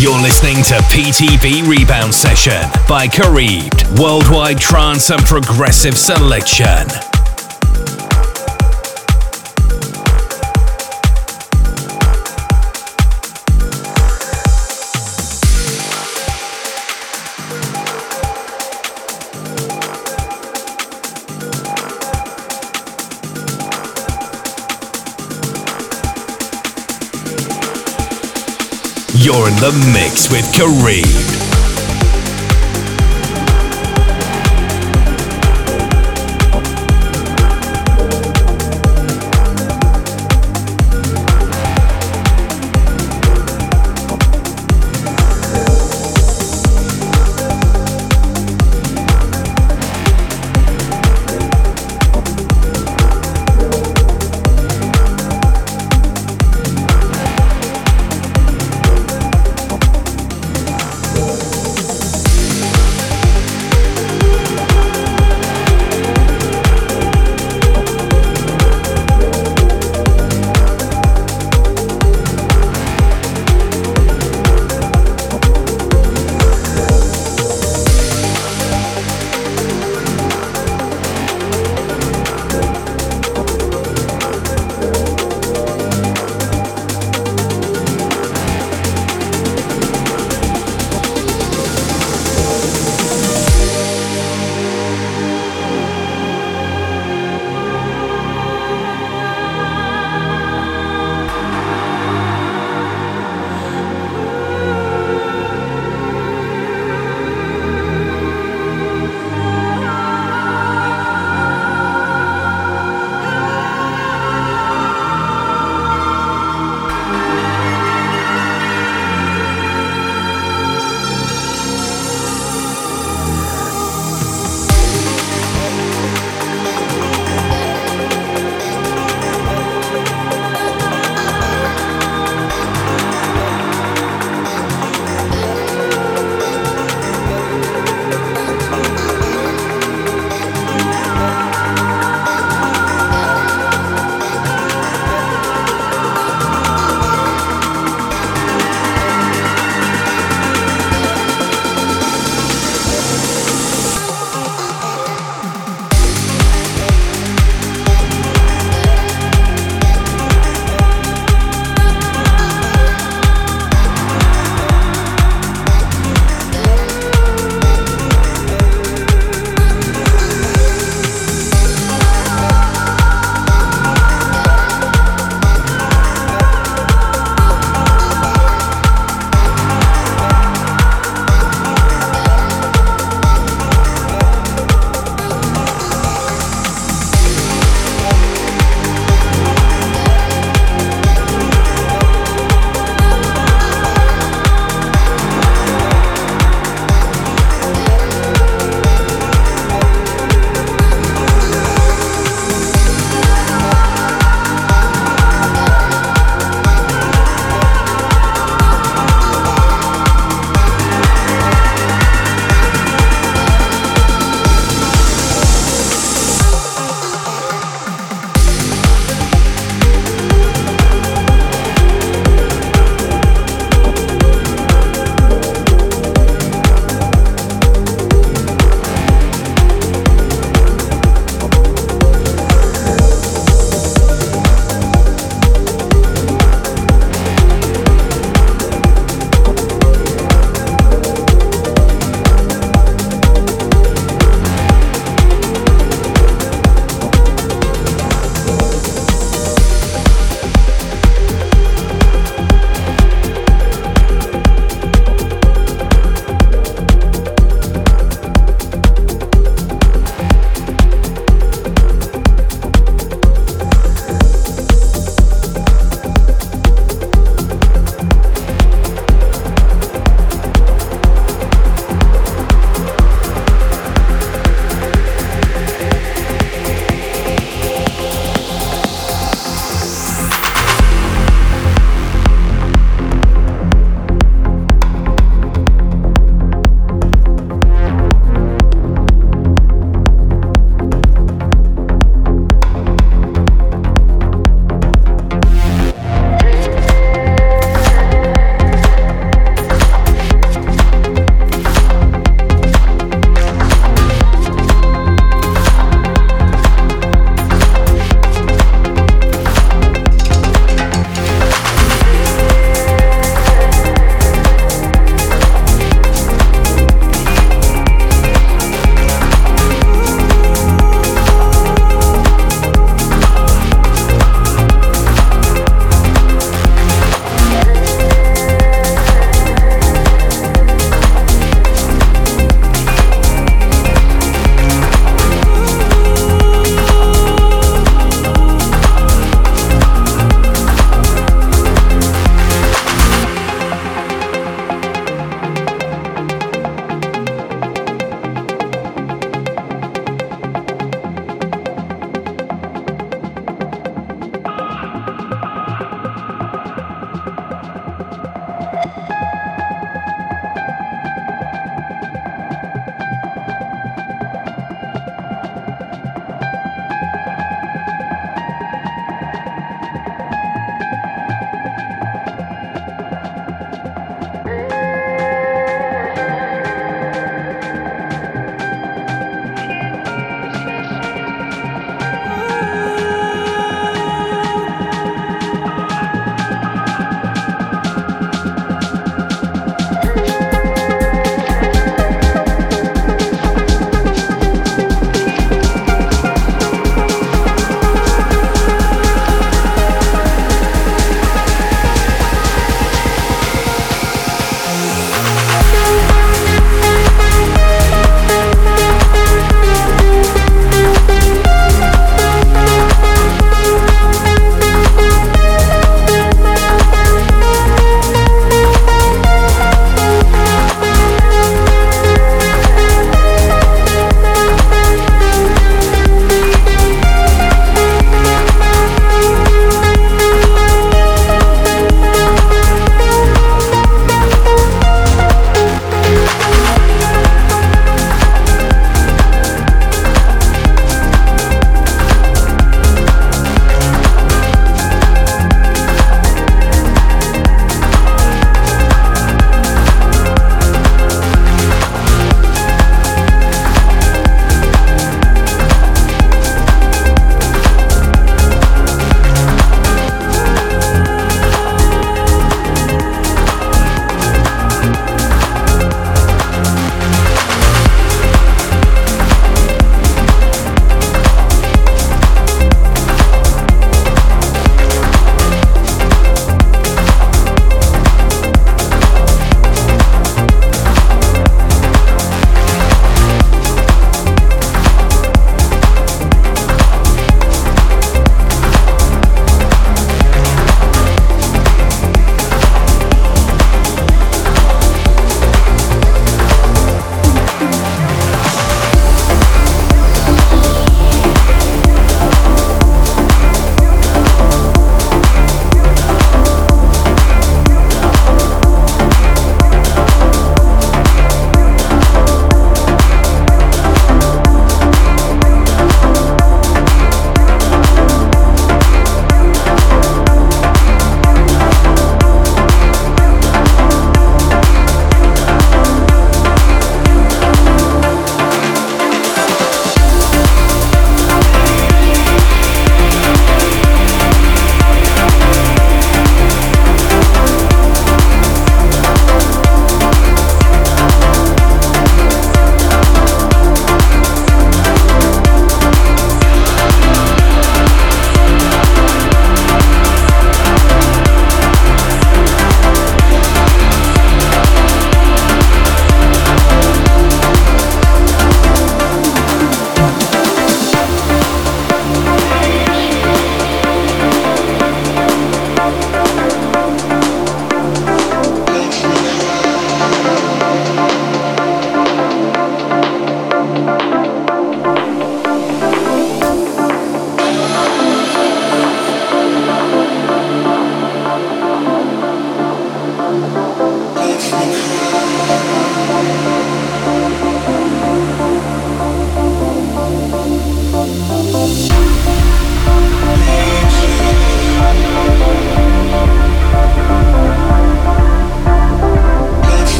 You're listening to PTP Rebound Session by Kareebed, worldwide trance and progressive selection. You're in the mix with Kareem.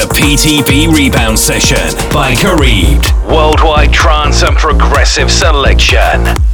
To PTB Rebound Session by Kareed. Worldwide trance and progressive selection.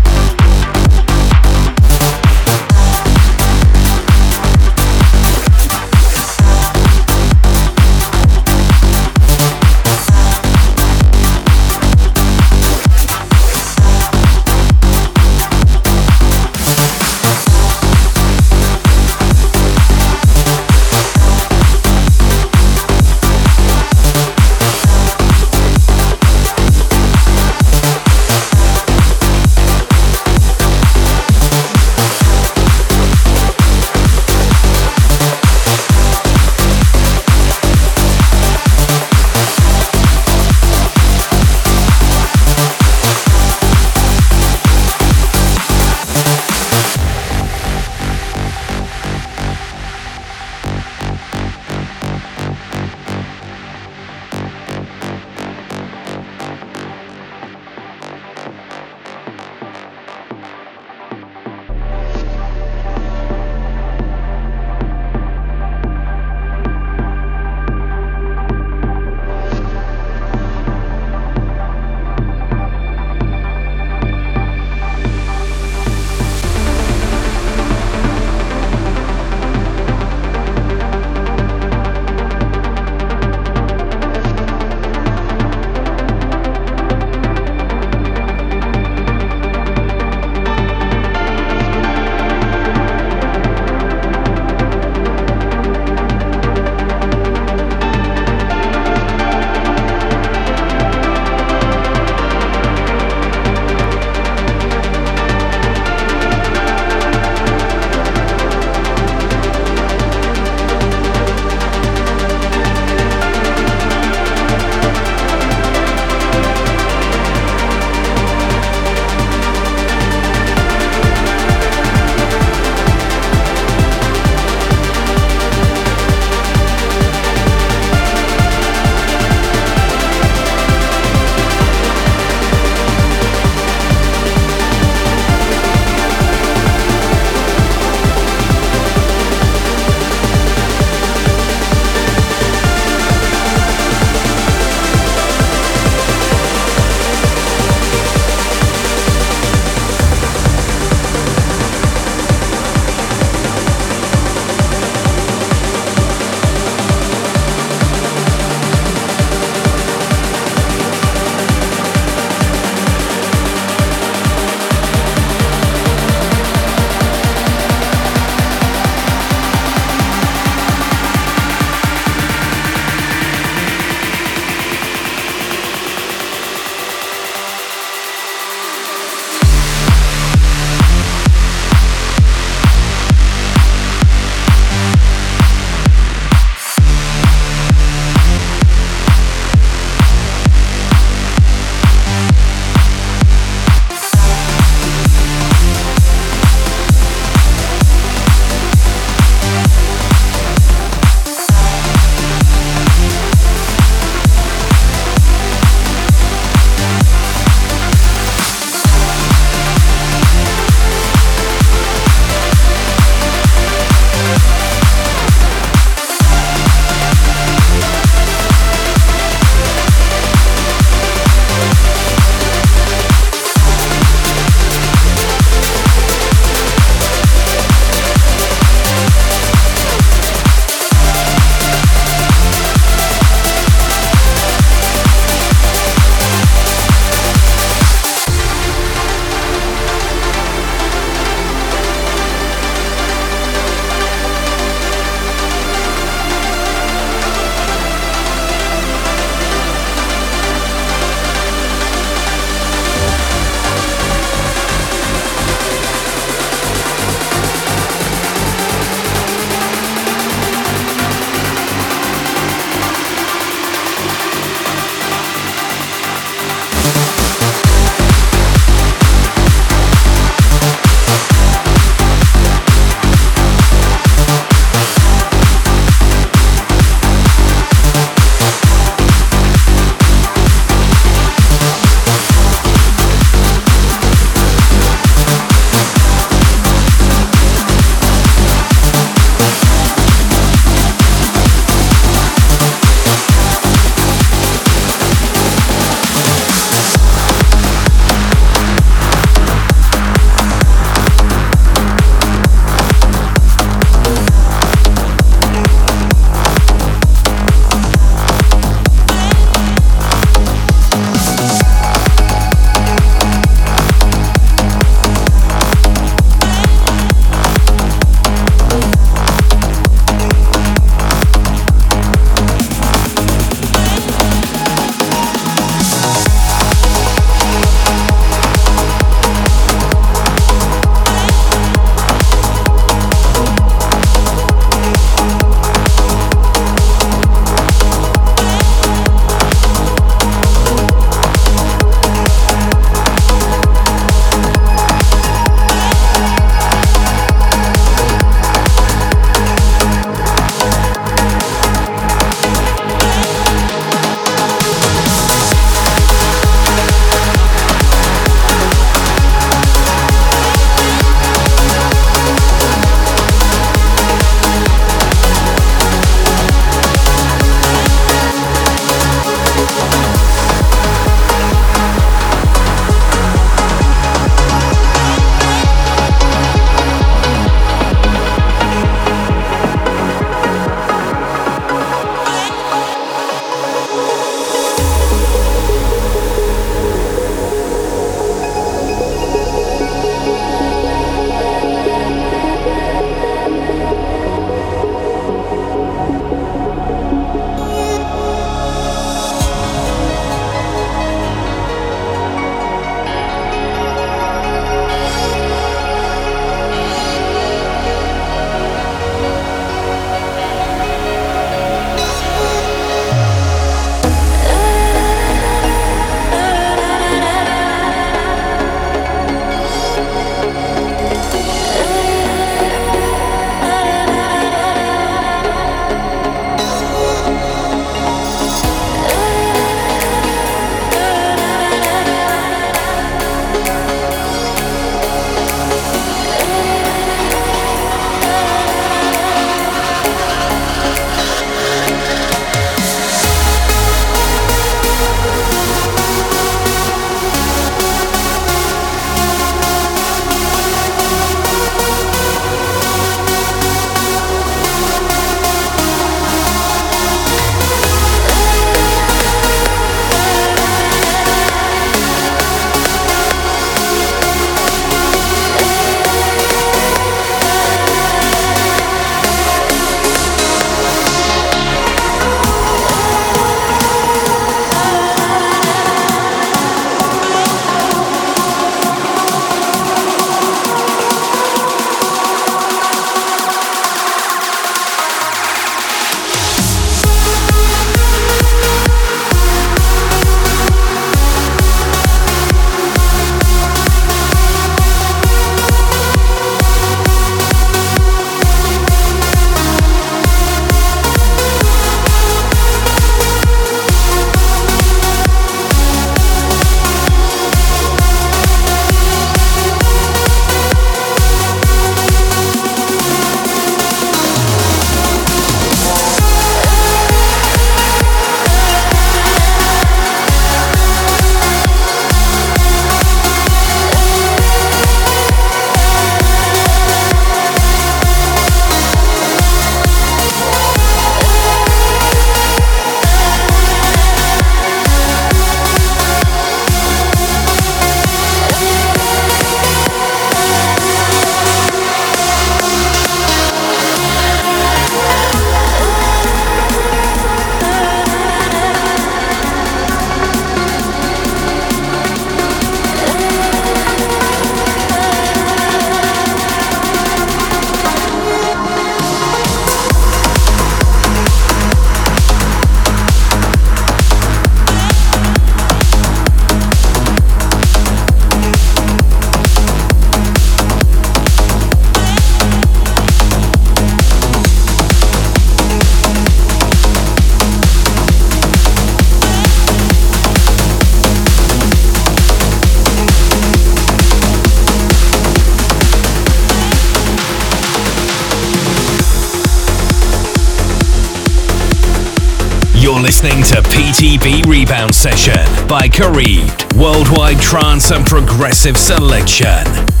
Listening to PTB Rebound Session by Kareed, worldwide trance and progressive selection.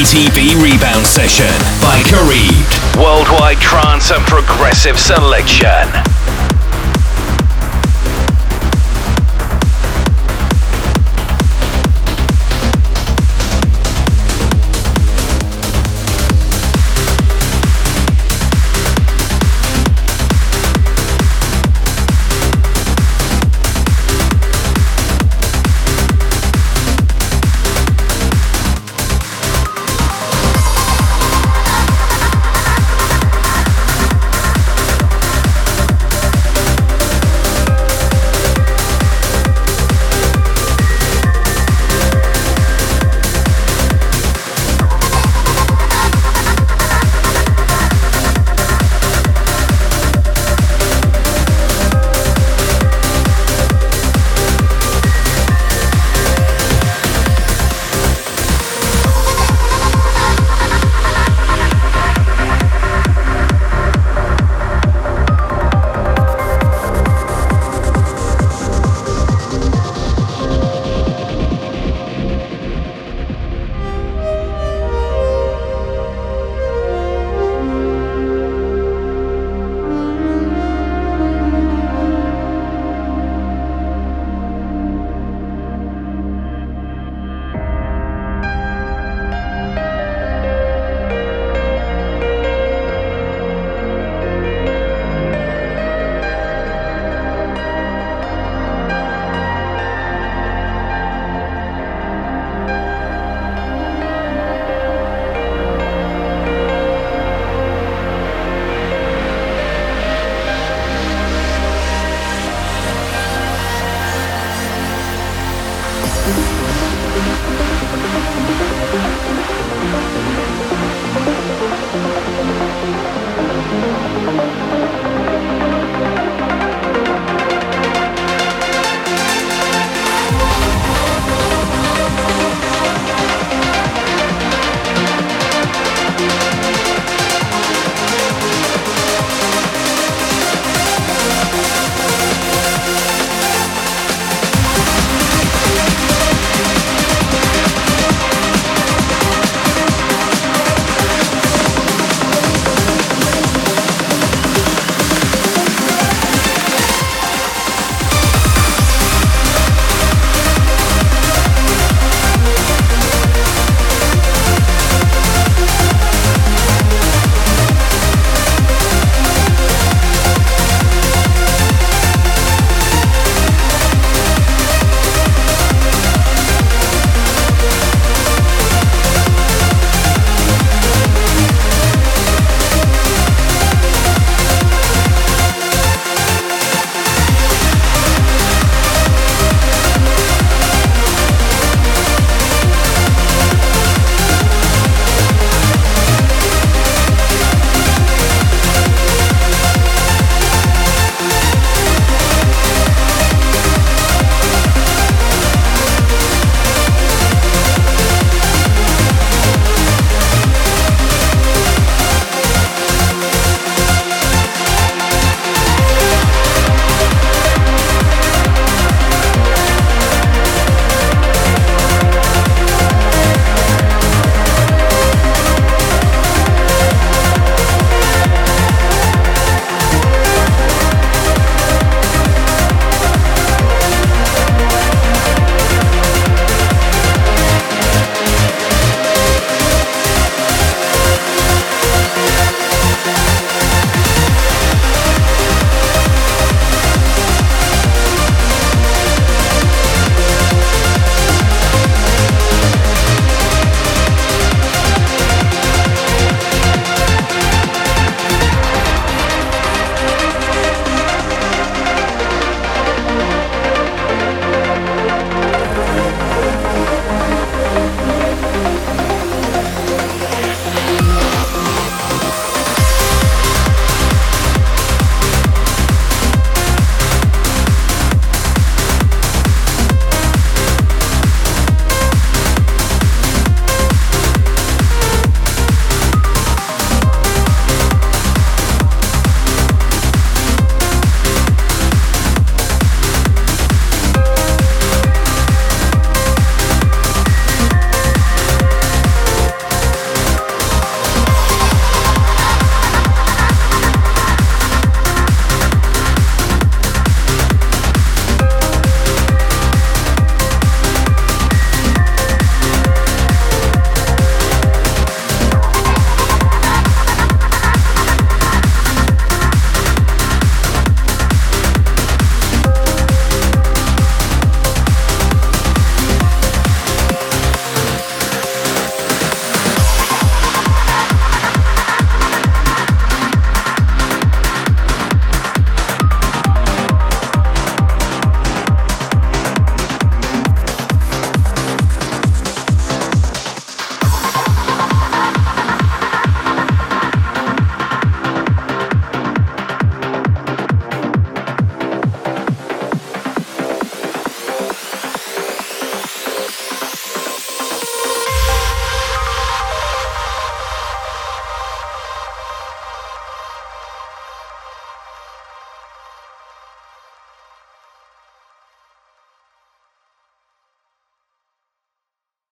PTP Rebound Session by Kareem. Worldwide trance and progressive selection.